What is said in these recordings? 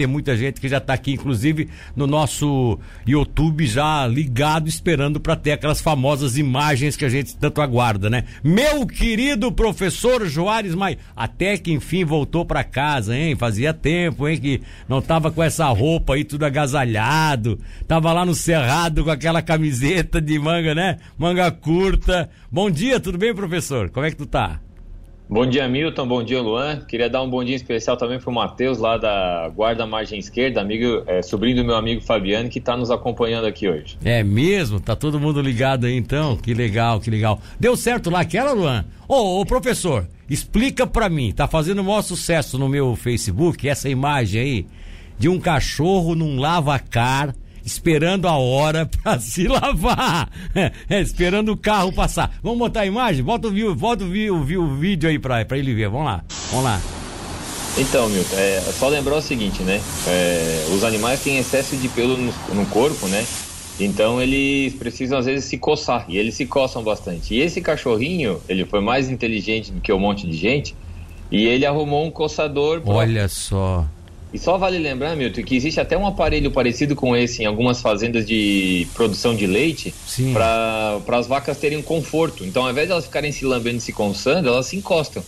tem muita gente que já está aqui, inclusive no nosso YouTube já ligado, esperando para ter aquelas famosas imagens que a gente tanto aguarda, né? Meu querido professor Joares Mai, até que enfim voltou para casa, hein? Fazia tempo, hein, que não tava com essa roupa aí tudo agasalhado, tava lá no cerrado com aquela camiseta de manga, né? Manga curta. Bom dia, tudo bem, professor? Como é que tu tá? Bom dia, Milton. Bom dia, Luan. Queria dar um bom dia especial também para o Matheus, lá da Guarda Margem Esquerda, amigo, é, sobrinho do meu amigo Fabiano, que está nos acompanhando aqui hoje. É mesmo? Tá todo mundo ligado aí então? Que legal, que legal. Deu certo lá aquela, Luan? Ô, professor, explica para mim. Tá fazendo o maior sucesso no meu Facebook essa imagem aí de um cachorro num lava-car esperando a hora para se lavar, é, esperando o carro passar. Vamos botar a imagem? Volta o, vídeo, volta o, vídeo, o vídeo aí para ele ver. Vamos lá, vamos lá. Então, Milton, é, só lembrar o seguinte, né? É, os animais têm excesso de pelo no, no, corpo, né? Então eles precisam às vezes se coçar e eles se coçam bastante. E esse cachorrinho, ele foi mais inteligente do que um monte de gente e ele arrumou um coçador. Olha só. E só vale lembrar, Milton, que existe até um aparelho parecido com esse em algumas fazendas de produção de leite para as vacas terem conforto. Então, ao invés de elas ficarem se lambendo e se coçando, elas se encostam.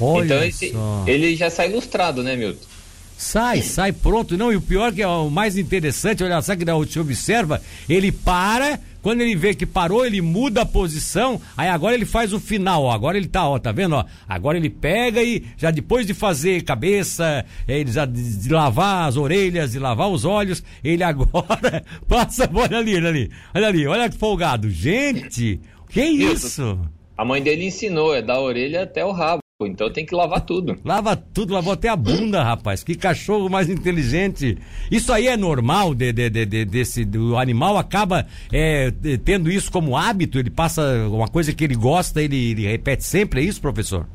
Olha então, esse, ele já sai ilustrado, né, Milton? Sai, sai pronto. Não, e o pior que é o mais interessante, olha só que você observa, ele para, quando ele vê que parou, ele muda a posição, aí agora ele faz o final, ó. Agora ele tá, ó, tá vendo, ó? Agora ele pega e já depois de fazer cabeça, ele já de, de lavar as orelhas, de lavar os olhos, ele agora passa, olha ali, olha ali, olha ali, olha que folgado. Gente, que isso? A mãe dele ensinou, é da orelha até o rabo. Então tem que lavar tudo. Lava tudo, lavou até a bunda, rapaz. Que cachorro mais inteligente. Isso aí é normal de, de, de, de desse do animal acaba é, tendo isso como hábito. Ele passa uma coisa que ele gosta, ele, ele, repete sempre. É isso, professor?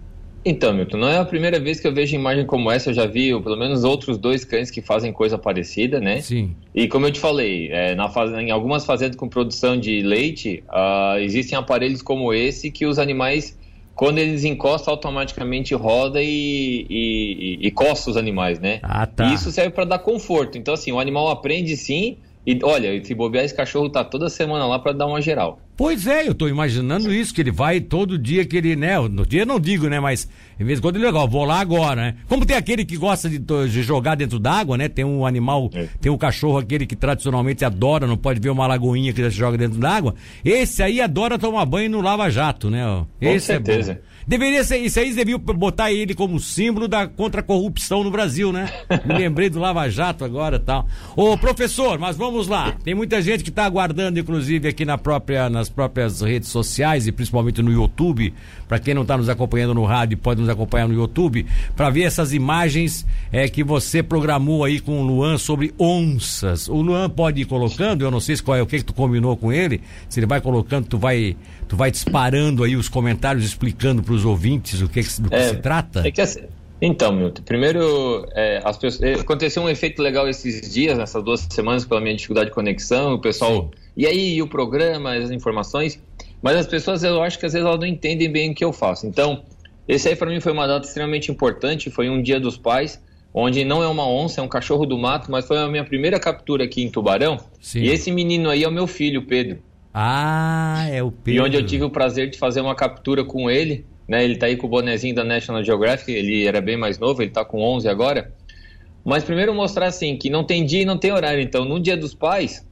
Então, Milton, não é a primeira vez que eu vejo imagem como essa. Eu já vi pelo menos outros dois cães que fazem coisa parecida, né? Sim. E como eu te falei, é, na faz... em algumas fazendas com produção de leite, uh, existem aparelhos como esse que os animais quando eles encostam, automaticamente roda e, e, e, coça os animais, né? Ah, tá. E isso serve para dar conforto. Então, assim, o animal aprende sim. E olha, se bobear, esse cachorro tá toda semana lá para dar uma geral. Pois é, eu tô imaginando isso, que ele vai todo dia que ele, né? No dia não digo, né? Mas em vez de quando ele legal, vou lá agora, né? Como tem aquele que gosta de, de jogar dentro d'água, né? Tem um animal, é. tem um cachorro aquele que tradicionalmente adora, não pode ver uma lagoinha que já se joga dentro d'água. Esse aí adora tomar banho no lava-jato, né? Esse Com certeza. É Deveria ser, isso aí deviam botar ele como símbolo da contra corrupção no Brasil, né? Me lembrei do Lava Jato agora tal. Ô, professor, mas vamos lá. Tem muita gente que está aguardando, inclusive, aqui na própria, nas próprias redes sociais e principalmente no YouTube. Para quem não está nos acompanhando no rádio, pode nos acompanhar no YouTube, para ver essas imagens é, que você programou aí com o Luan sobre onças. O Luan pode ir colocando, eu não sei se qual é o que, que tu combinou com ele. Se ele vai colocando, tu vai tu vai disparando aí os comentários explicando para os ouvintes o que, do que é, se trata? É que assim, então, Milton, primeiro, é, as pessoas, é, aconteceu um efeito legal esses dias, nessas duas semanas, pela minha dificuldade de conexão, o pessoal, Sim. e aí, e o programa, as informações, mas as pessoas, eu acho que às vezes elas não entendem bem o que eu faço. Então, esse aí para mim foi uma data extremamente importante, foi um dia dos pais, onde não é uma onça, é um cachorro do mato, mas foi a minha primeira captura aqui em Tubarão, Sim. e esse menino aí é o meu filho, Pedro. Ah, é o Pedro. E onde eu tive o prazer de fazer uma captura com ele, né? Ele tá aí com o bonezinho da National Geographic, ele era bem mais novo, ele tá com 11 agora. Mas primeiro mostrar assim que não tem dia e não tem horário. Então, no Dia dos Pais,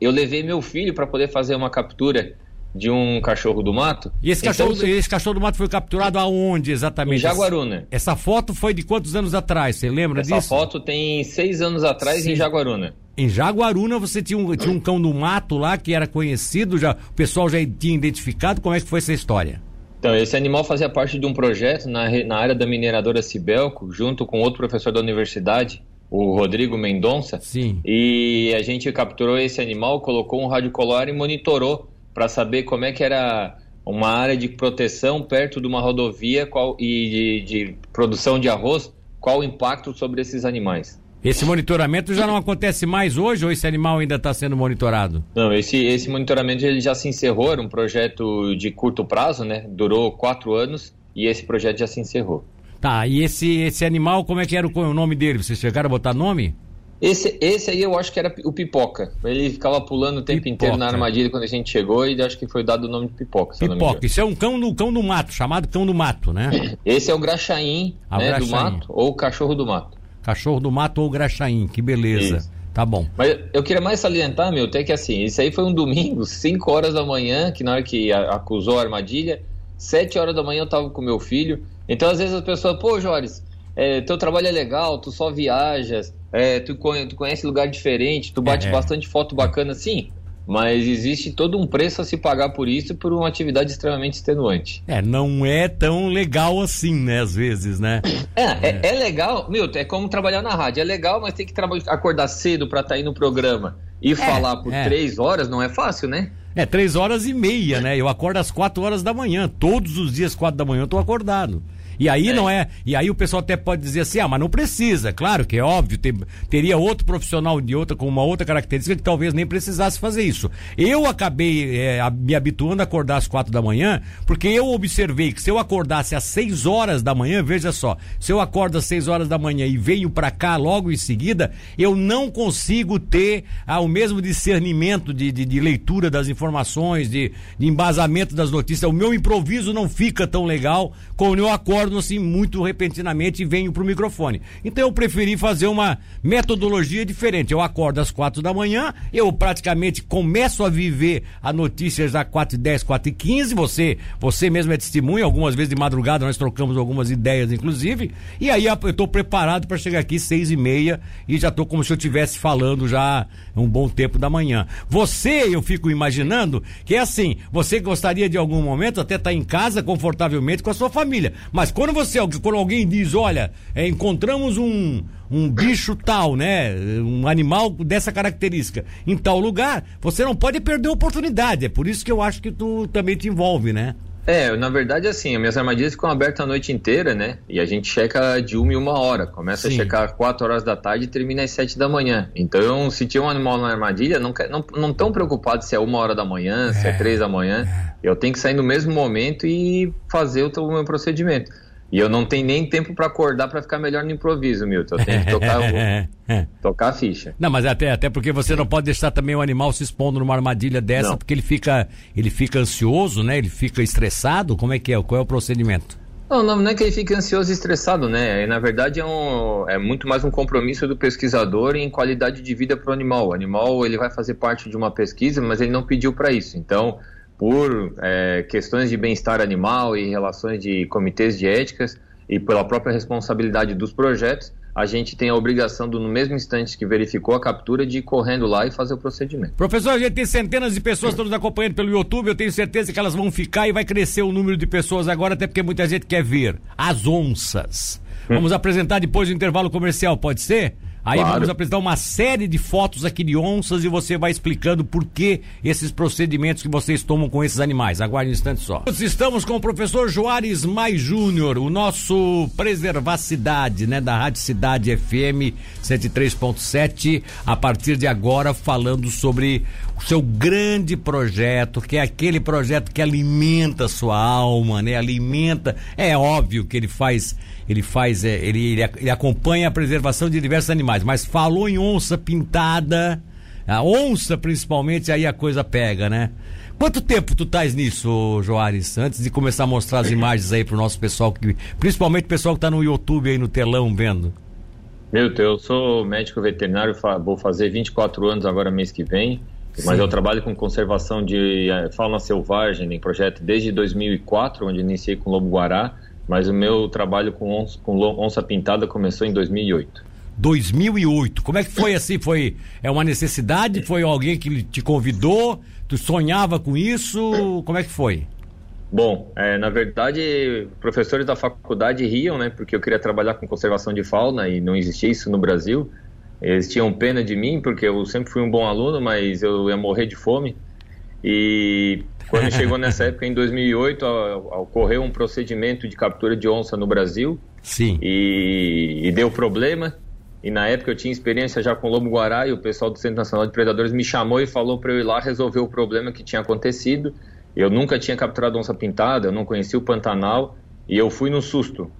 eu levei meu filho para poder fazer uma captura de um cachorro do mato. E esse, então, cachorro, esse cachorro do mato foi capturado aonde exatamente? Em Jaguaruna. Essa foto foi de quantos anos atrás? Você lembra Essa disso? Essa foto tem seis anos atrás Sim. em Jaguaruna. Em Jaguaruna você tinha um, tinha um cão do mato lá que era conhecido, já, o pessoal já tinha identificado. Como é que foi essa história? Então, esse animal fazia parte de um projeto na, na área da mineradora Cibelco, junto com outro professor da universidade, o Rodrigo Mendonça. Sim. E a gente capturou esse animal, colocou um rádio colar e monitorou para saber como é que era uma área de proteção perto de uma rodovia qual, e de, de produção de arroz, qual o impacto sobre esses animais. Esse monitoramento já não acontece mais hoje ou esse animal ainda está sendo monitorado? Não, esse, esse monitoramento ele já se encerrou, era um projeto de curto prazo, né? Durou quatro anos e esse projeto já se encerrou. Tá, e esse, esse animal, como é que era o, o nome dele? Vocês chegaram a botar nome? Esse, esse aí eu acho que era o Pipoca. Ele ficava pulando o tempo pipoca. inteiro na armadilha quando a gente chegou e acho que foi dado o nome de Pipoca. Pipoca, isso é um cão do, cão do mato, chamado cão do mato, né? Esse é o graxaim, ah, né, graxaim. do mato, ou cachorro do mato. Cachorro do mato ou graxaim, que beleza. Isso. Tá bom. Mas eu queria mais salientar, meu, até que assim, isso aí foi um domingo, 5 horas da manhã, que na hora que acusou a armadilha, 7 horas da manhã eu tava com meu filho. Então, às vezes as pessoas, pô, Joris, é, teu trabalho é legal, tu só viajas, é, tu, tu, conhece lugar diferente, tu bate é. bastante foto bacana, sim. Mas existe todo um preço a se pagar por isso por uma atividade extremamente extenuante. É, não é tão legal assim, né? Às vezes, né? É, é, é legal, Milton, é como trabalhar na rádio. É legal, mas tem que acordar cedo para estar tá aí no programa e é, falar por é. três horas não é fácil, né? É, três horas e meia, né? Eu acordo às quatro horas da manhã. Todos os dias, quatro da manhã, eu tô acordado. E aí é. não é. E aí o pessoal até pode dizer assim, ah, mas não precisa. Claro que é óbvio, ter, teria outro profissional de outra, com uma outra característica que talvez nem precisasse fazer isso. Eu acabei é, me habituando a acordar às quatro da manhã, porque eu observei que se eu acordasse às seis horas da manhã, veja só, se eu acordo às seis horas da manhã e venho para cá logo em seguida, eu não consigo ter ah, o mesmo discernimento de, de, de leitura das informações, de, de embasamento das notícias. O meu improviso não fica tão legal quando eu acordo acordo assim muito repentinamente e venho pro microfone. Então eu preferi fazer uma metodologia diferente. Eu acordo às quatro da manhã, eu praticamente começo a viver a notícias às quatro e dez, quatro e quinze. Você, você mesmo é testemunha, algumas vezes de madrugada nós trocamos algumas ideias, inclusive. E aí eu estou preparado para chegar aqui seis e meia e já estou como se eu estivesse falando já um bom tempo da manhã. Você, eu fico imaginando que é assim, você gostaria de algum momento até estar tá em casa confortavelmente com a sua família, mas quando você, quando alguém diz, olha, é, encontramos um, um bicho tal, né? Um animal dessa característica em tal lugar, você não pode perder a oportunidade. É por isso que eu acho que tu também te envolve, né? É, na verdade, assim, as minhas armadilhas ficam abertas a noite inteira, né? E a gente checa de uma e uma hora. Começa Sim. a checar às quatro horas da tarde e termina às sete da manhã. Então, se tinha um animal na armadilha, não não, não tão preocupado se é uma hora da manhã, é, se é três da manhã. É. Eu tenho que sair no mesmo momento e fazer o, o meu procedimento. E eu não tenho nem tempo para acordar para ficar melhor no improviso, Milton. Eu tenho que tocar, tocar a ficha. Não, mas até, até porque você não pode deixar também o animal se expondo numa armadilha dessa, não. porque ele fica, ele fica ansioso, né? Ele fica estressado. Como é que é? Qual é o procedimento? Não, não, não é que ele fique ansioso e estressado, né? Na verdade é, um, é muito mais um compromisso do pesquisador em qualidade de vida para o animal. O animal ele vai fazer parte de uma pesquisa, mas ele não pediu para isso. Então por é, questões de bem-estar animal e relações de comitês de éticas e pela própria responsabilidade dos projetos, a gente tem a obrigação, do, no mesmo instante que verificou a captura, de ir correndo lá e fazer o procedimento. Professor, a gente tem centenas de pessoas todos acompanhando pelo YouTube, eu tenho certeza que elas vão ficar e vai crescer o número de pessoas agora, até porque muita gente quer ver as onças. Hum. Vamos apresentar depois do intervalo comercial, pode ser? Aí claro. vamos apresentar uma série de fotos aqui de onças e você vai explicando por que esses procedimentos que vocês tomam com esses animais. Aguarde um instante só. Estamos com o professor Joares Mais Júnior, o nosso Preservacidade, né, da Rádio Cidade FM 103.7, a partir de agora falando sobre o seu grande projeto, que é aquele projeto que alimenta a sua alma, né? Alimenta, é óbvio que ele faz ele faz, é, ele, ele, ele, acompanha a preservação de diversos animais, mas falou em onça pintada, a onça principalmente, aí a coisa pega, né? Quanto tempo tu estás nisso, Joares? Antes de começar a mostrar as imagens aí pro nosso pessoal, que, principalmente o pessoal que tá no YouTube aí no telão vendo. Meu Deus, eu sou médico veterinário, vou fazer 24 anos agora mês que vem, Sim. mas eu trabalho com conservação de eh, fauna selvagem em projeto desde 2004, onde iniciei com lobo-guará, mas o meu trabalho com onça, com onça pintada começou em 2008. 2008. Como é que foi assim? Foi é uma necessidade? Foi alguém que te convidou? Tu sonhava com isso? Como é que foi? Bom, é, na verdade, professores da faculdade riam, né? Porque eu queria trabalhar com conservação de fauna e não existia isso no Brasil. Eles tinham pena de mim porque eu sempre fui um bom aluno, mas eu ia morrer de fome. E quando chegou nessa época, em 2008, ocorreu um procedimento de captura de onça no Brasil. Sim. E, e deu problema. E na época eu tinha experiência já com lobo guará e o pessoal do Centro Nacional de Predadores me chamou e falou para eu ir lá resolver o problema que tinha acontecido. Eu nunca tinha capturado onça pintada, eu não conhecia o Pantanal e eu fui no susto.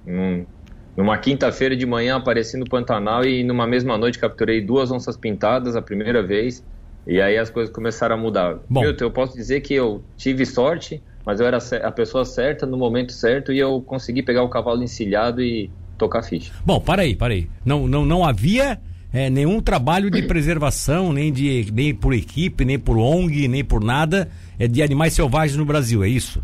Numa quinta-feira de manhã apareci no Pantanal e numa mesma noite capturei duas onças pintadas a primeira vez. E aí as coisas começaram a mudar. Bom. Milton, eu posso dizer que eu tive sorte, mas eu era a pessoa certa no momento certo e eu consegui pegar o cavalo encilhado e tocar ficha. Bom, para aí, para aí. Não, não, não havia é, nenhum trabalho de preservação, nem, de, nem por equipe, nem por ONG, nem por nada é, de animais selvagens no Brasil, é isso?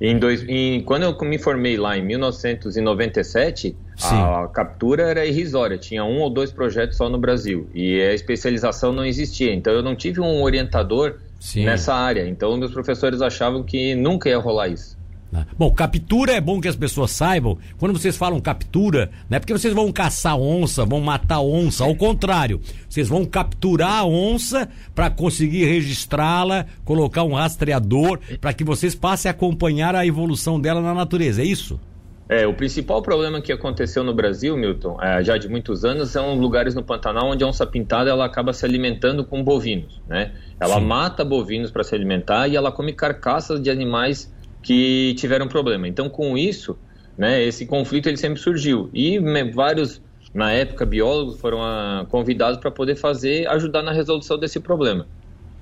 Em dois, em, quando eu me formei lá em 1997, Sim. a captura era irrisória, tinha um ou dois projetos só no Brasil e a especialização não existia. Então eu não tive um orientador Sim. nessa área. Então meus professores achavam que nunca ia rolar isso. Né? Bom, captura é bom que as pessoas saibam. Quando vocês falam captura, não é porque vocês vão caçar onça, vão matar onça. Ao contrário, vocês vão capturar a onça para conseguir registrá-la, colocar um rastreador para que vocês passem a acompanhar a evolução dela na natureza. É isso? É, o principal problema que aconteceu no Brasil, Milton, é, já de muitos anos, são lugares no Pantanal onde a onça pintada ela acaba se alimentando com bovinos, né? Ela Sim. mata bovinos para se alimentar e ela come carcaças de animais que tiveram problema. Então, com isso, né, esse conflito ele sempre surgiu. E vários, na época, biólogos foram a, ah, convidados para poder fazer, ajudar na resolução desse problema.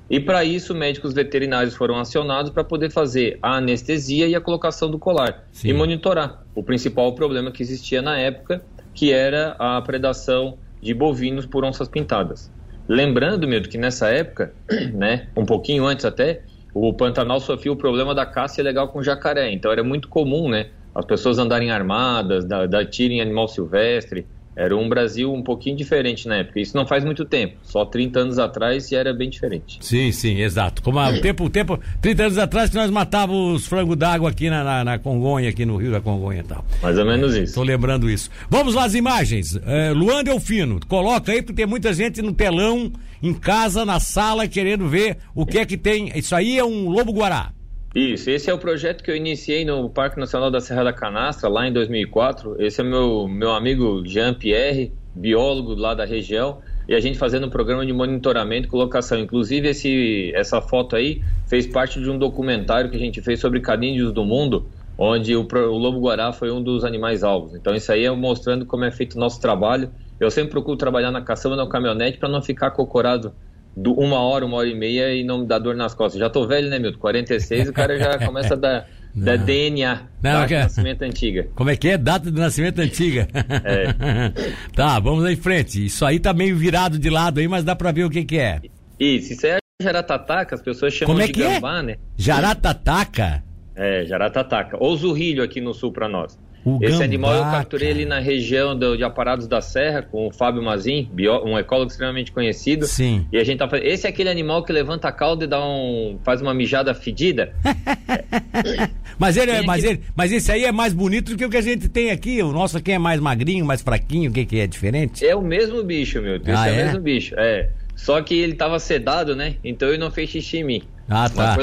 E para isso, médicos veterinários foram acionados para poder fazer a anestesia e a colocação do colar Sim. e monitorar o principal problema que existia na época, que era a predação de bovinos por onças pintadas. Lembrando, mesmo que nessa época, né, um pouquinho antes até, o Pantanal sofreu o problema da caça ilegal com jacaré, então era muito comum, né? As pessoas andarem armadas, dar, dar animal silvestre. Era um Brasil um pouquinho diferente na época. Isso não faz muito tempo. Só 30 anos atrás era bem diferente. Sim, sim, exato. Como o tempo, o tempo, 30 anos atrás que nós matávamos os frangos d'água aqui na, na, na, Congonha, aqui no Rio da Congonha e tal. Mais ou menos isso. Estou lembrando isso. Vamos lá as imagens. É, Luan Delfino, coloca aí porque tem muita gente no telão, em casa, na sala, querendo ver o que é que tem. Isso aí é um lobo-guará. Isso, esse é o projeto que eu iniciei no Parque Nacional da Serra da Canastra, lá em 2004. Esse é meu, meu amigo Jean-Pierre, biólogo lá da região, e a gente fazendo um programa de monitoramento e colocação. Inclusive, esse, essa foto aí fez parte de um documentário que a gente fez sobre canídeos do mundo, onde o, o lobo-guará foi um dos animais alvos. Então, isso aí é mostrando como é feito o nosso trabalho. Eu sempre procuro trabalhar na caçamba, na caminhonete, para não ficar cocorado do uma hora, uma hora e meia e não me dá dor nas costas. Já tô velho, né, Milton? 46, o cara já começa a dar, da DNA, não, data de é- nascimento antiga. Como é que é? Data de nascimento antiga. É. tá, vamos em frente. Isso aí tá meio virado de lado aí, mas dá pra ver o que que é. Isso, isso é jaratataca, as pessoas chamam Como é de que é? gambá, é? né? Jaratataca? É, jaratataca. Ou zurrilho aqui no sul para nós. O Esse gambá, animal eu capturei ele na região do, de Aparados da Serra com o Fábio Mazin, bio, um ecólogo extremamente conhecido. Sim. E a gente tá fazendo. Esse é aquele animal que levanta a cauda e dá um. faz uma mijada fedida. mas, ele, é, mas, ele, mas esse aí é mais bonito do que o que a gente tem aqui. O nosso aqui é mais magrinho, mais fraquinho, o que, que é diferente? É o mesmo bicho, meu. Esse ah, é, é o mesmo bicho. É. Só que ele tava sedado, né? Então ele não fez xixi em mim. Ah, tá.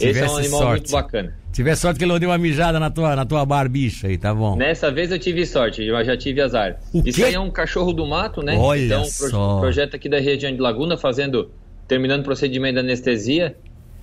Esse é um animal sorte. muito bacana. Tiver sorte que ele deu uma mijada na tua, na tua barbicha aí, tá bom. Nessa vez eu tive sorte, eu já tive azar. O Isso quê? aí é um cachorro do mato, né? Olha então, só. projeto aqui da região de Laguna, fazendo, terminando o procedimento da anestesia.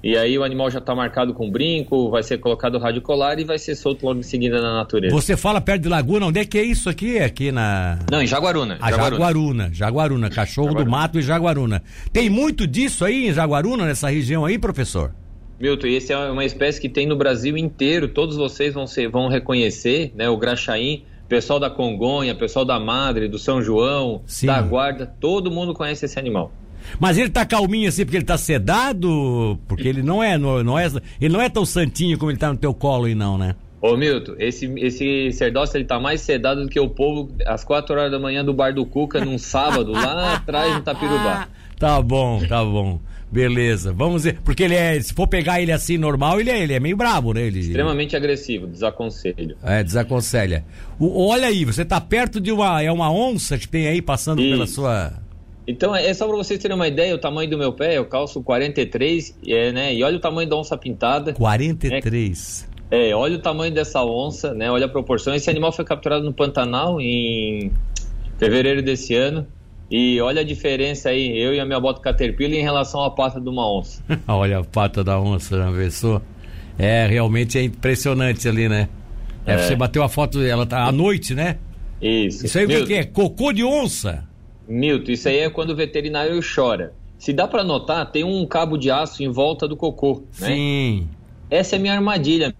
E aí o animal já está marcado com brinco, vai ser colocado rádio colar e vai ser solto logo em seguida na natureza. Você fala perto de Laguna, onde é que é isso aqui? Aqui na. Não, em Jaguaruna. Ah, Jaguaruna. Jaguaruna, Jaguaruna, cachorro Jaguaruna. do mato e Jaguaruna. Tem muito disso aí em Jaguaruna, nessa região aí, professor? Milton, esse é uma espécie que tem no Brasil inteiro, todos vocês vão, ser, vão reconhecer, né? O graxaim, pessoal da Congonha, pessoal da Madre, do São João, Sim. da Guarda, todo mundo conhece esse animal. Mas ele tá calminho assim porque ele tá sedado? Porque ele não é, não, não é, ele não é tão santinho como ele tá no teu colo aí não, né? Ô Milton, esse, esse Serdócio ele tá mais sedado do que o povo às 4 horas da manhã do bar do Cuca num sábado, lá atrás no Tapirubá. Tá bom, tá bom. Beleza, vamos ver. Porque ele é. Se for pegar ele assim normal, ele é, ele é meio brabo, né? Ele, Extremamente agressivo, desaconselho. É, desaconselha. O, olha aí, você tá perto de uma. É uma onça que tem aí passando Isso. pela sua. Então, é só para vocês terem uma ideia, o tamanho do meu pé, eu calço 43, é, né? E olha o tamanho da onça pintada. 43. É, é, olha o tamanho dessa onça, né? Olha a proporção. Esse animal foi capturado no Pantanal em fevereiro desse ano. E olha a diferença aí, eu e a minha bota Caterpillar em relação à pata de uma onça. olha a pata da onça, já pensou? É, realmente é impressionante ali, né? É, é. Você bateu a foto, ela tá à noite, né? Isso. Isso aí o que é? Cocô de onça? Milton, isso aí é quando o veterinário chora. Se dá para notar, tem um cabo de aço em volta do cocô, né? Sim. Essa é a minha armadilha,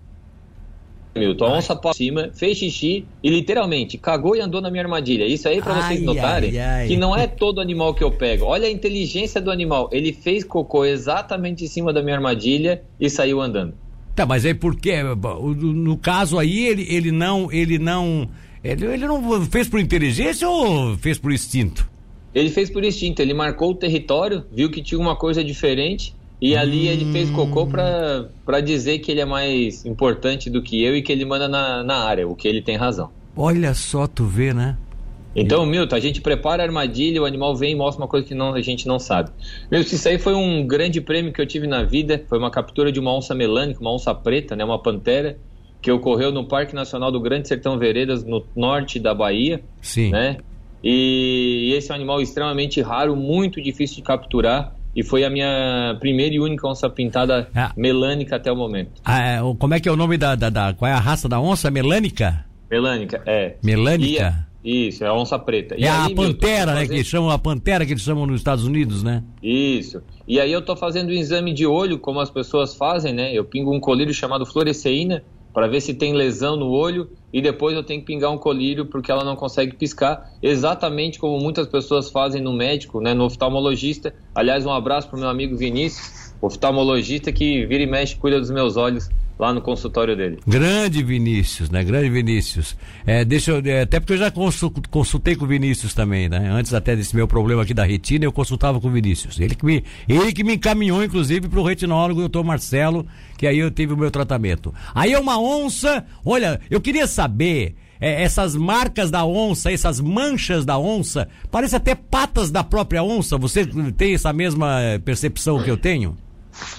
Milton. A onça por cima, fez xixi e literalmente cagou e andou na minha armadilha. Isso aí para vocês notarem ai, ai. que não é todo animal que eu pego. Olha a inteligência do animal. Ele fez cocô exatamente em cima da minha armadilha e saiu andando. Tá, mas aí por quê? No caso aí, ele, ele não. Ele não. Ele, ele não fez por inteligência ou fez por instinto? Ele fez por instinto, ele marcou o território, viu que tinha uma coisa diferente e hum. ali ele fez cocô para dizer que ele é mais importante do que eu e que ele manda na, na área, o que ele tem razão. Olha só, tu vê, né? Então, Milton, a gente prepara a armadilha, o animal vem e mostra uma coisa que não, a gente não sabe. Milton, isso aí foi um grande prêmio que eu tive na vida, foi uma captura de uma onça melânica, uma onça preta, né, uma pantera, que ocorreu no Parque Nacional do Grande Sertão Veredas, no norte da Bahia. Sim. Né? E esse é um animal extremamente raro, muito difícil de capturar. E foi a minha primeira e única onça pintada ah. melânica até o momento. Ah, é, como é que é o nome da, da, da, Qual é a raça da onça? Melânica? Melânica, é. Melânica? E, isso, é a onça preta. E é aí, a pantera, né? Que chamam a pantera que eles chamam nos Estados Unidos, né? Isso. E aí eu tô fazendo um exame de olho, como as pessoas fazem, né? Eu pingo um colírio chamado fluoresceína para ver se tem lesão no olho e depois eu tenho que pingar um colírio porque ela não consegue piscar, exatamente como muitas pessoas fazem no médico, né, no oftalmologista. Aliás, um abraço para o meu amigo Vinícius, oftalmologista que vira e mexe cuida dos meus olhos lá no consultório dele. Grande Vinícius, né? Grande Vinícius. É, deixa eu, é, até porque eu já consultei com o Vinícius também, né? Antes até desse meu problema aqui da retina, eu consultava com o Vinícius. Ele que me, ele que me encaminhou, inclusive, para o retinólogo, doutor Marcelo, que aí eu tive o meu tratamento. Aí é uma onça, olha, eu queria saber. É, essas marcas da onça, essas manchas da onça, parece até patas da própria onça. Você tem essa mesma percepção que eu tenho?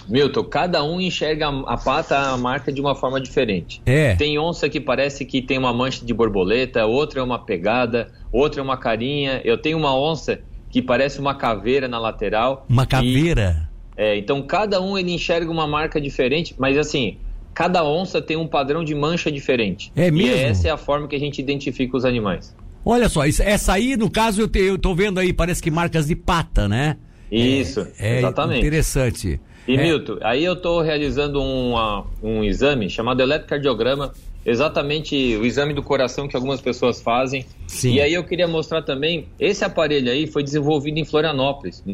Milton, cada um enxerga a, pata, a marca de uma forma diferente. É. Tem onça que parece que tem uma mancha de borboleta, outra é uma pegada, outra é uma carinha. Eu tenho uma onça que parece uma caveira na lateral. Uma caveira? E, é, então cada um ele enxerga uma marca diferente, mas assim, cada onça tem um padrão de mancha diferente. É mesmo? E essa é a forma que a gente identifica os animais. Olha só, essa aí, no caso, eu, te, eu tô vendo aí, parece que marcas de pata, né? Isso, é, exatamente. É interessante. E é. Milton, aí eu estou realizando um, um exame chamado eletrocardiograma, exatamente o exame do coração que algumas pessoas fazem. Sim. E aí eu queria mostrar também, esse aparelho aí foi desenvolvido em Florianópolis,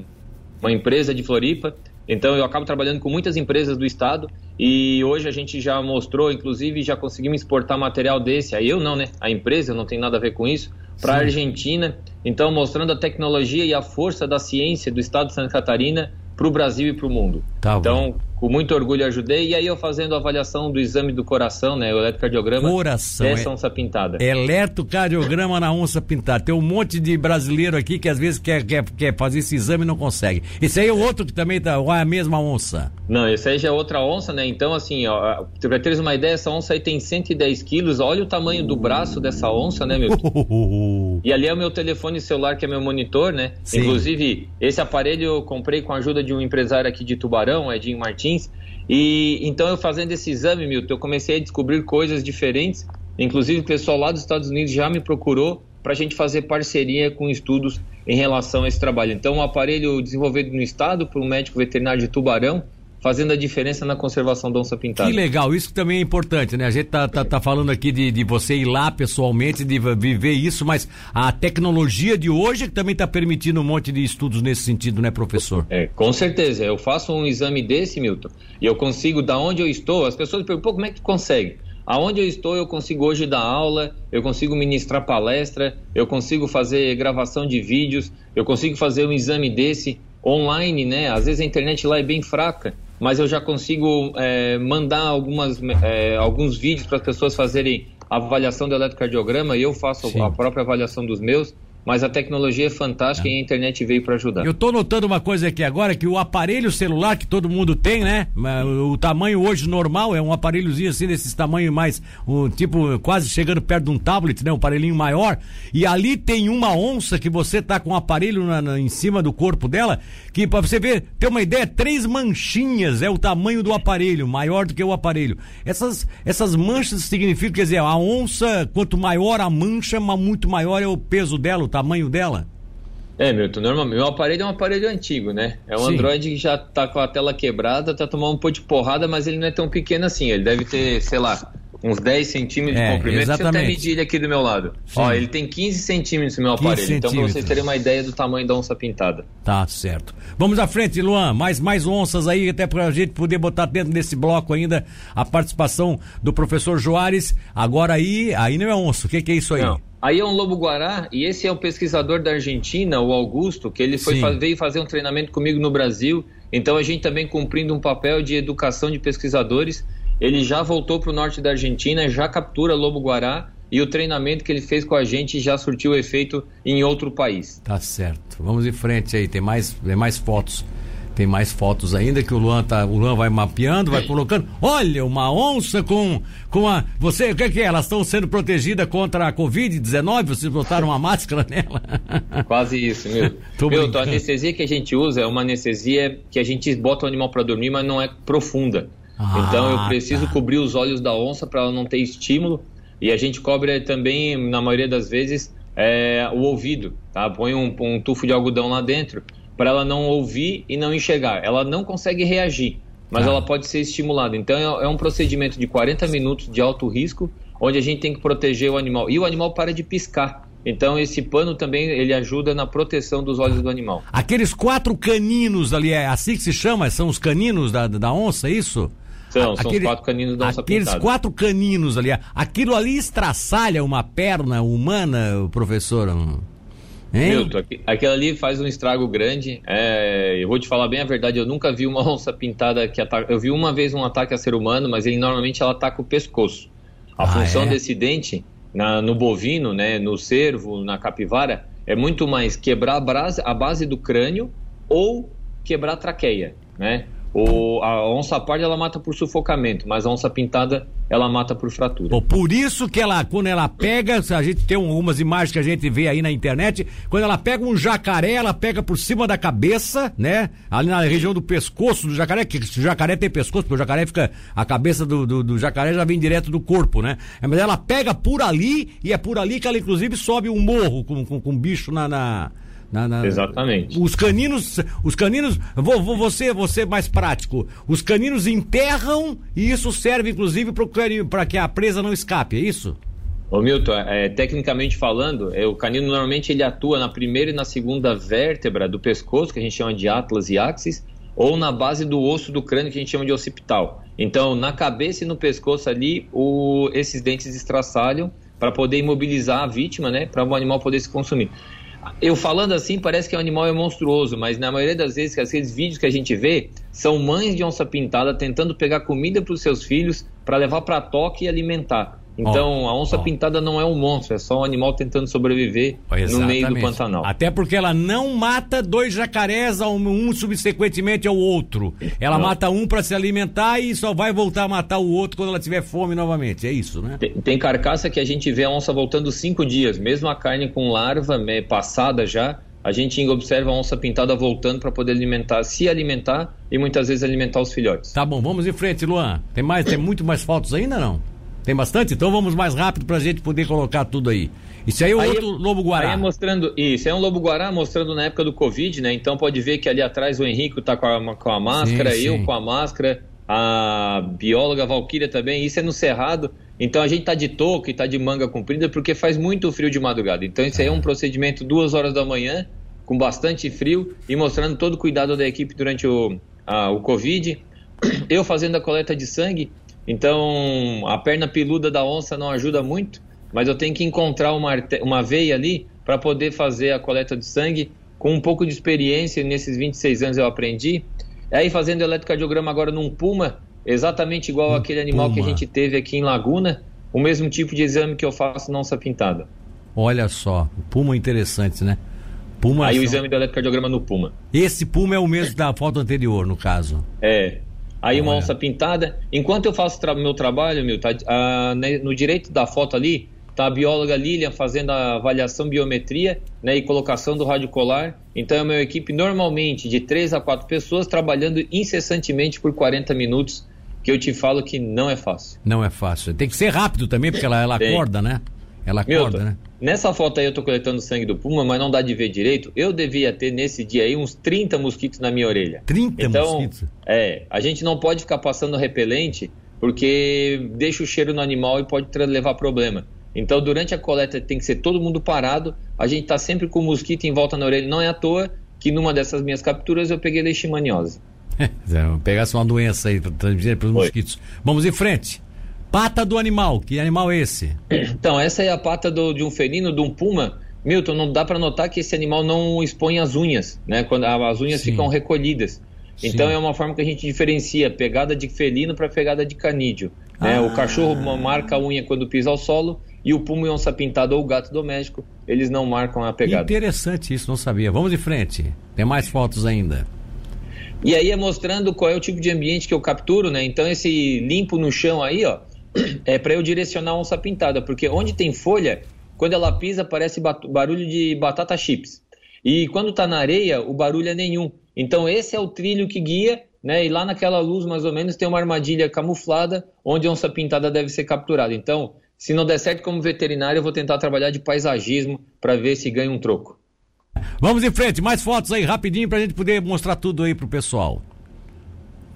uma empresa de Floripa. Então eu acabo trabalhando com muitas empresas do estado e hoje a gente já mostrou, inclusive já conseguimos exportar material desse. Aí eu não, né? A empresa não tem nada a ver com isso para a Argentina. Então mostrando a tecnologia e a força da ciência do estado de Santa Catarina para o Brasil e para o mundo. Tá então, com muito orgulho ajudei. E aí eu fazendo a avaliação do exame do coração, né? O eletrocardiograma coração, dessa é, onça pintada. Eletrocardiograma na onça pintada. Tem um monte de brasileiro aqui que às vezes quer, quer, quer fazer esse exame e não consegue. Esse aí é o outro que também tá, ou é a mesma onça? Não, esse aí já é outra onça, né? Então, assim, ó, pra teres uma ideia, essa onça aí tem 110 quilos. Olha o tamanho do braço dessa onça, né, meu? e ali é o meu telefone celular, que é meu monitor, né? Sim. Inclusive, esse aparelho eu comprei com a ajuda de um empresário aqui de Tubarão, Edinho Martins E então eu fazendo esse exame, Milton, eu comecei a descobrir coisas diferentes. Inclusive o pessoal lá dos Estados Unidos já me procurou para a gente fazer parceria com estudos em relação a esse trabalho. Então, um aparelho desenvolvido no estado por um médico veterinário de Tubarão fazendo a diferença na conservação da onça pintada. Que legal, isso também é importante, né? A gente tá, tá, tá falando aqui de, de você ir lá pessoalmente, de viver isso, mas a tecnologia de hoje é também está permitindo um monte de estudos nesse sentido, né, professor? É, com certeza. Eu faço um exame desse, Milton, e eu consigo, da onde eu estou, as pessoas perguntam, como é que tu consegue? Aonde eu estou, eu consigo hoje dar aula, eu consigo ministrar palestra, eu consigo fazer gravação de vídeos, eu consigo fazer um exame desse online, né? Às vezes a internet lá é bem fraca mas eu já consigo é, mandar algumas, é, alguns vídeos para as pessoas fazerem avaliação do eletrocardiograma e eu faço Sim. a própria avaliação dos meus. Mas a tecnologia é fantástica é. e a internet veio para ajudar. Eu estou notando uma coisa aqui agora, que o aparelho celular que todo mundo tem, né? O tamanho hoje normal é um aparelhozinho assim, desses tamanhos mais, um, tipo, quase chegando perto de um tablet, né? Um aparelhinho maior. E ali tem uma onça que você tá com o um aparelho na, na, em cima do corpo dela, que para você ver, ter uma ideia, três manchinhas é o tamanho do aparelho, maior do que o aparelho. Essas, essas manchas significam, quer dizer, a onça, quanto maior a mancha, muito maior é o peso dela, o tamanho dela? É, Milton, normalmente, meu aparelho é um aparelho antigo, né? É um Sim. Android que já tá com a tela quebrada, tá tomando um pouco de porrada, mas ele não é tão pequeno assim. Ele deve ter, sei lá, uns 10 centímetros é, de comprimento. Exatamente. Deixa eu até medir ele aqui do meu lado. Sim. Ó, ele tem 15 centímetros no meu aparelho. Então, pra vocês terem uma ideia do tamanho da onça pintada. Tá certo. Vamos à frente, Luan. Mais, mais onças aí, até pra gente poder botar dentro desse bloco ainda a participação do professor Joares. Agora aí, aí não é onça. O que, que é isso aí? Não. Aí é um lobo-guará, e esse é o pesquisador da Argentina, o Augusto, que ele foi, veio fazer um treinamento comigo no Brasil. Então a gente também cumprindo um papel de educação de pesquisadores. Ele já voltou para o norte da Argentina, já captura lobo-guará e o treinamento que ele fez com a gente já surtiu efeito em outro país. Tá certo. Vamos em frente aí, tem mais, tem mais fotos. Tem mais fotos ainda que o Luan tá, o Luan vai mapeando, vai colocando. Olha, uma onça com com a você, o que é que é? Elas estão sendo protegidas contra a COVID-19? Vocês botaram uma máscara nela? Quase isso, meu. meu, a anestesia que a gente usa é uma anestesia que a gente bota o animal para dormir, mas não é profunda. Ah, então eu preciso tá. cobrir os olhos da onça para ela não ter estímulo e a gente cobre também, na maioria das vezes, é, o ouvido, tá? Põe um, um tufo de algodão lá dentro para ela não ouvir e não enxergar. Ela não consegue reagir, mas ah. ela pode ser estimulada. Então é, é um procedimento de 40 minutos de alto risco, onde a gente tem que proteger o animal. E o animal para de piscar. Então esse pano também ele ajuda na proteção dos olhos do animal. Aqueles quatro caninos ali, é assim que se chama? São os caninos da, da onça, é isso? São, Aquele, são os quatro caninos da onça Aqueles pintada. quatro caninos ali, aquilo ali estraçalha uma perna humana, professor? Hein? Milton, aquilo ali faz um estrago grande. É, eu vou te falar bem a verdade, eu nunca vi uma onça pintada que ataca. Eu vi uma vez um ataque a ser humano, mas ele normalmente ela ataca o pescoço. A ah, função é? desse dente na, no bovino, né, no cervo, na capivara, é muito mais quebrar a base, a base do crânio ou quebrar a traqueia, né? O, a onça parda ela mata por sufocamento, mas a onça pintada ela mata por fratura. Pô, por isso que ela, quando ela pega, a gente tem algumas imagens que a gente vê aí na internet, quando ela pega um jacaré, ela pega por cima da cabeça, né? Ali na região do pescoço do jacaré, que o jacaré tem pescoço, porque o jacaré fica, a cabeça do, do, do jacaré já vem direto do corpo, né? Mas ela pega por ali e é por ali que ela inclusive sobe um morro com, com, com bicho na, na na, na, Exatamente. Os caninos, os caninos, vou, vou você, você mais prático. Os caninos enterram e isso serve inclusive para que a presa não escape, é isso? Ô Milton, é, tecnicamente falando, é, o canino normalmente ele atua na primeira e na segunda vértebra do pescoço, que a gente chama de atlas e axis, ou na base do osso do crânio, que a gente chama de occipital. Então, na cabeça e no pescoço ali, o, esses dentes estraçalham para poder imobilizar a vítima, né, para o animal poder se consumir eu falando assim, parece que o animal é monstruoso, mas na maioria das vezes, aqueles vídeos que a gente vê são mães de onça pintada tentando pegar comida para os seus filhos para levar para toque e alimentar. Então, oh, a onça oh. pintada não é um monstro, é só um animal tentando sobreviver no meio do Pantanal. Até porque ela não mata dois jacarés, um subsequentemente ao outro. Ela não. mata um para se alimentar e só vai voltar a matar o outro quando ela tiver fome novamente. É isso, né? Tem, tem carcaça que a gente vê a onça voltando cinco dias, mesmo a carne com larva né, passada já. A gente observa a onça pintada voltando para poder alimentar, se alimentar e muitas vezes alimentar os filhotes. Tá bom, vamos em frente, Luan. Tem mais, tem muito mais fotos ainda não? Tem bastante? Então vamos mais rápido para a gente poder colocar tudo aí. Isso aí é aí, outro lobo guará. É mostrando isso, é um lobo guará mostrando na época do Covid, né? Então pode ver que ali atrás o Henrique tá com a, com a máscara, sim, eu sim. com a máscara, a bióloga Valquíria também. Isso é no cerrado. Então a gente tá de touca e tá de manga comprida porque faz muito frio de madrugada. Então isso aí é um procedimento duas horas da manhã com bastante frio e mostrando todo o cuidado da equipe durante o, a, o Covid. Eu fazendo a coleta de sangue então, a perna peluda da onça não ajuda muito, mas eu tenho que encontrar uma, uma veia ali para poder fazer a coleta de sangue. Com um pouco de experiência, nesses 26 anos eu aprendi. Aí, fazendo eletrocardiograma agora num puma, exatamente igual um aquele animal puma. que a gente teve aqui em Laguna, o mesmo tipo de exame que eu faço na onça pintada. Olha só, o Puma interessante, né? Puma Aí são... o exame do eletrocardiograma no Puma. Esse Puma é o mesmo da foto anterior, no caso. É. Aí uma onça pintada. Enquanto eu faço tra meu trabalho, meu, tá, ah, né, no direito da foto ali, tá a bióloga Lilian fazendo a avaliação biometria né, e colocação do rádio colar. Então é uma equipe normalmente de três a quatro pessoas trabalhando incessantemente por 40 minutos, que eu te falo que não é fácil. Não é fácil. Tem que ser rápido também, porque ela, ela acorda, né? Ela acorda, Milton, né? Nessa foto aí eu tô coletando sangue do puma, mas não dá de ver direito. Eu devia ter nesse dia aí uns 30 mosquitos na minha orelha. 30 então, mosquitos? É, a gente não pode ficar passando repelente porque deixa o cheiro no animal e pode levar problema. Então, durante a coleta tem que ser todo mundo parado. A gente tá sempre com o mosquito em volta na orelha. Não é à toa que numa dessas minhas capturas eu peguei leishmaniose. Pegasse uma doença aí transmitida pelos mosquitos. Vamos em frente. Pata do animal, que animal é esse? Então, essa é a pata do, de um felino, de um puma. Milton, não dá para notar que esse animal não expõe as unhas, né? Quando as unhas Sim. ficam recolhidas. Então Sim. é uma forma que a gente diferencia pegada de felino para pegada de canídeo. Né? Ah. O cachorro marca a unha quando pisa ao solo e o puma e onça pintada ou o gato doméstico, eles não marcam a pegada. Interessante isso, não sabia. Vamos de frente. Tem mais fotos ainda. E aí é mostrando qual é o tipo de ambiente que eu capturo, né? Então esse limpo no chão aí, ó, é para eu direcionar a onça pintada, porque onde tem folha, quando ela pisa, parece barulho de batata chips. E quando está na areia, o barulho é nenhum. Então esse é o trilho que guia, né? E lá naquela luz, mais ou menos, tem uma armadilha camuflada onde a onça pintada deve ser capturada. Então, se não der certo como veterinário, eu vou tentar trabalhar de paisagismo para ver se ganha um troco. Vamos em frente, mais fotos aí rapidinho para a gente poder mostrar tudo aí pro pessoal.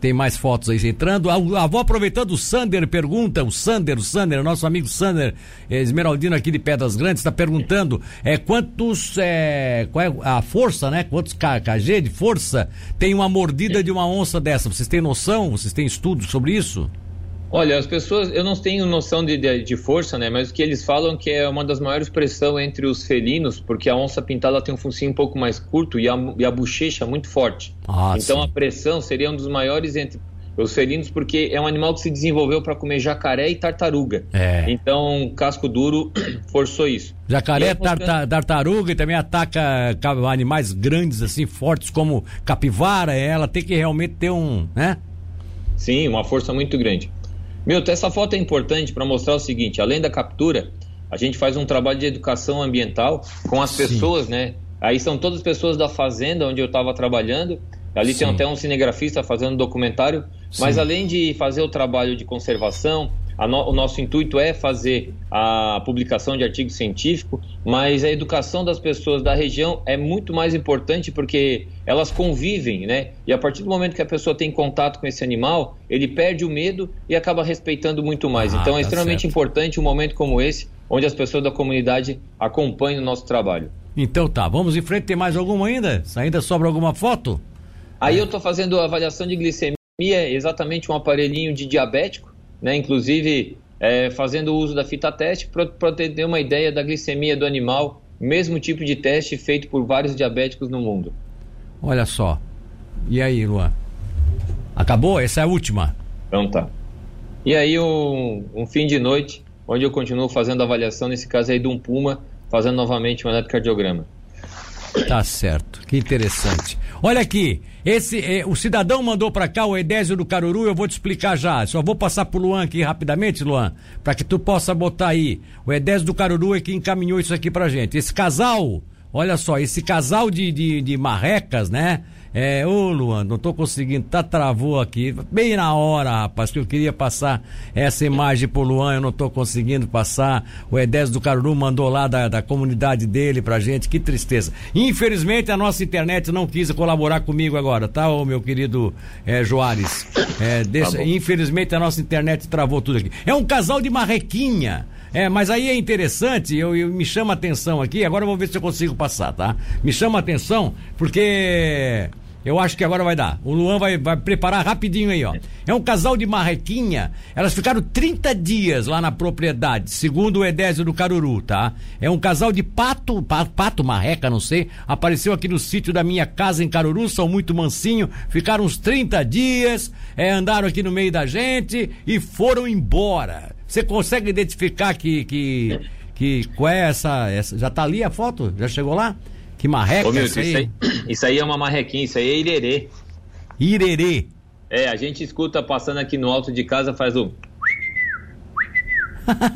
Tem mais fotos aí entrando. A, avó aproveitando, o Sander pergunta, o Sander, o Sander, nosso amigo Sander Esmeraldino aqui de Pedras Grandes, está perguntando é, quantos, é, qual é a força, né? Quantos kg de força tem uma mordida de uma onça dessa? Vocês têm noção? Vocês têm estudo sobre isso? Olha, as pessoas, eu não tenho noção de, de, de, força, né? Mas o que eles falam que é uma das maiores pressão entre os felinos, porque a onça pintada tem um focinho um pouco mais curto e a, e a bochecha muito forte. Ah, então sim. a pressão seria um dos maiores entre os felinos, porque é um animal que se desenvolveu para comer jacaré e tartaruga. É. Então, casco duro forçou isso. Jacaré, tarta, tartaruga e também ataca animais grandes, assim, fortes como capivara. Ela tem que realmente ter um, né? Sim, uma força muito grande. Milton, essa foto é importante para mostrar o seguinte: além da captura, a gente faz um trabalho de educação ambiental com as Sim. pessoas, né? Aí são todas pessoas da fazenda onde eu estava trabalhando. Ali Sim. tem até um cinegrafista fazendo documentário. Sim. Mas além de fazer o trabalho de conservação, no, o nosso intuito é fazer a publicação de artigo científico, mas a educação das pessoas da região é muito mais importante porque elas convivem, né? E a partir do momento que a pessoa tem contato com esse animal, ele perde o medo e acaba respeitando muito mais. Ah, então é tá extremamente certo. importante um momento como esse, onde as pessoas da comunidade acompanham o nosso trabalho. Então tá, vamos em frente, tem mais alguma ainda? Ainda sobra alguma foto? Aí eu estou fazendo a avaliação de glicemia, exatamente um aparelhinho de diabético, né? Inclusive é, fazendo uso da fita teste para ter uma ideia da glicemia do animal, mesmo tipo de teste feito por vários diabéticos no mundo. Olha só. E aí, Luan? Acabou? Essa é a última. Então tá. E aí um, um fim de noite, onde eu continuo fazendo avaliação, nesse caso aí de um Puma, fazendo novamente um eletrocardiograma. Tá certo, que interessante. Olha aqui, esse é, o cidadão mandou para cá o Edésio do Caruru, eu vou te explicar já. Só vou passar pro Luan aqui rapidamente, Luan, para que tu possa botar aí. O Edésio do Caruru é que encaminhou isso aqui pra gente. Esse casal, olha só, esse casal de, de, de marrecas, né? É, ô Luan, não tô conseguindo, tá travou aqui, bem na hora, rapaz, que eu queria passar essa imagem pro Luan, eu não tô conseguindo passar. O Edésio do Caruru mandou lá da, da comunidade dele pra gente, que tristeza. Infelizmente a nossa internet não quis colaborar comigo agora, tá, ô meu querido é, Joares? É, deixa, tá infelizmente a nossa internet travou tudo aqui. É um casal de marrequinha. É, mas aí é interessante, eu, eu, me chama a atenção aqui, agora eu vou ver se eu consigo passar, tá? Me chama a atenção, porque eu acho que agora vai dar. O Luan vai, vai preparar rapidinho aí, ó. É um casal de marrequinha. Elas ficaram 30 dias lá na propriedade, segundo o Edésio do Caruru, tá? É um casal de pato, pato marreca, não sei. Apareceu aqui no sítio da minha casa em Caruru, são muito mansinho. Ficaram uns 30 dias, é, andaram aqui no meio da gente e foram embora. Você consegue identificar que, que Que, qual é essa, essa? Já tá ali a foto? Já chegou lá? Que marreca Ô, Milton, isso, aí, isso aí é uma marrequinha, isso aí é irerê. Irerê. É, a gente escuta passando aqui no alto de casa, faz o.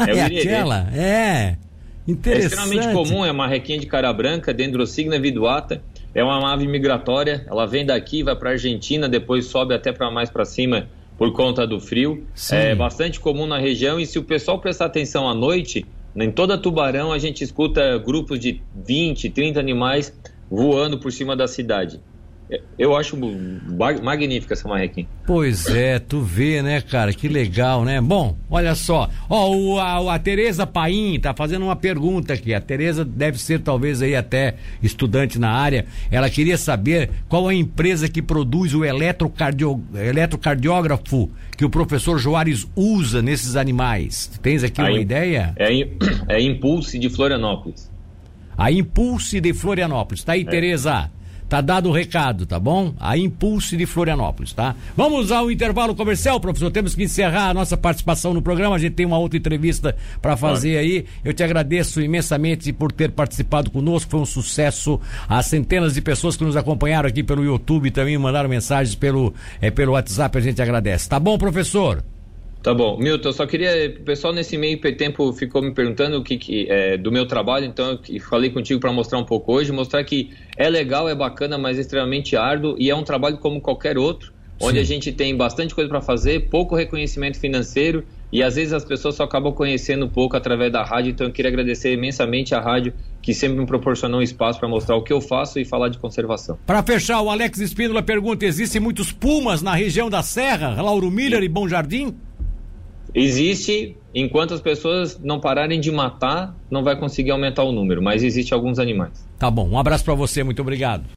é, o é aquela? É. Interessante. É extremamente comum, é uma marrequinha de cara branca, Dendrocygna viduata. É uma ave migratória, ela vem daqui, vai para Argentina, depois sobe até para mais para cima por conta do frio. Sim. É bastante comum na região e se o pessoal prestar atenção à noite, em toda Tubarão a gente escuta grupos de 20, 30 animais voando por cima da cidade. Eu acho magnífica essa marrequinha. Pois é, tu vê, né, cara? Que legal, né? Bom, olha só. Ó, o, a, a Tereza Paim tá fazendo uma pergunta aqui. A Tereza deve ser talvez aí até estudante na área. Ela queria saber qual a empresa que produz o eletrocardio, eletrocardiógrafo que o professor Joares usa nesses animais. Tens aqui a uma ideia? É, é Impulse de Florianópolis. A Impulse de Florianópolis. Tá aí, é. Tereza. Tá dado o recado, tá bom? A Impulse de Florianópolis, tá? Vamos ao intervalo comercial, professor. Temos que encerrar a nossa participação no programa. A gente tem uma outra entrevista para fazer aí. Eu te agradeço imensamente por ter participado conosco. Foi um sucesso. As centenas de pessoas que nos acompanharam aqui pelo YouTube também mandaram mensagens pelo, é, pelo WhatsApp. A gente agradece. Tá bom, professor? Tá bom. Milton, eu só queria. O pessoal nesse meio tempo ficou me perguntando o que, que é, do meu trabalho, então eu falei contigo para mostrar um pouco hoje, mostrar que é legal, é bacana, mas é extremamente árduo e é um trabalho como qualquer outro, onde Sim. a gente tem bastante coisa para fazer, pouco reconhecimento financeiro e às vezes as pessoas só acabam conhecendo um pouco através da rádio, então eu queria agradecer imensamente a rádio que sempre me proporcionou um espaço para mostrar o que eu faço e falar de conservação. Para fechar, o Alex Espíndola pergunta: existem muitos pumas na região da Serra, Lauro Miller e Bom Jardim? Existe, enquanto as pessoas não pararem de matar, não vai conseguir aumentar o número, mas existe alguns animais. Tá bom, um abraço para você, muito obrigado.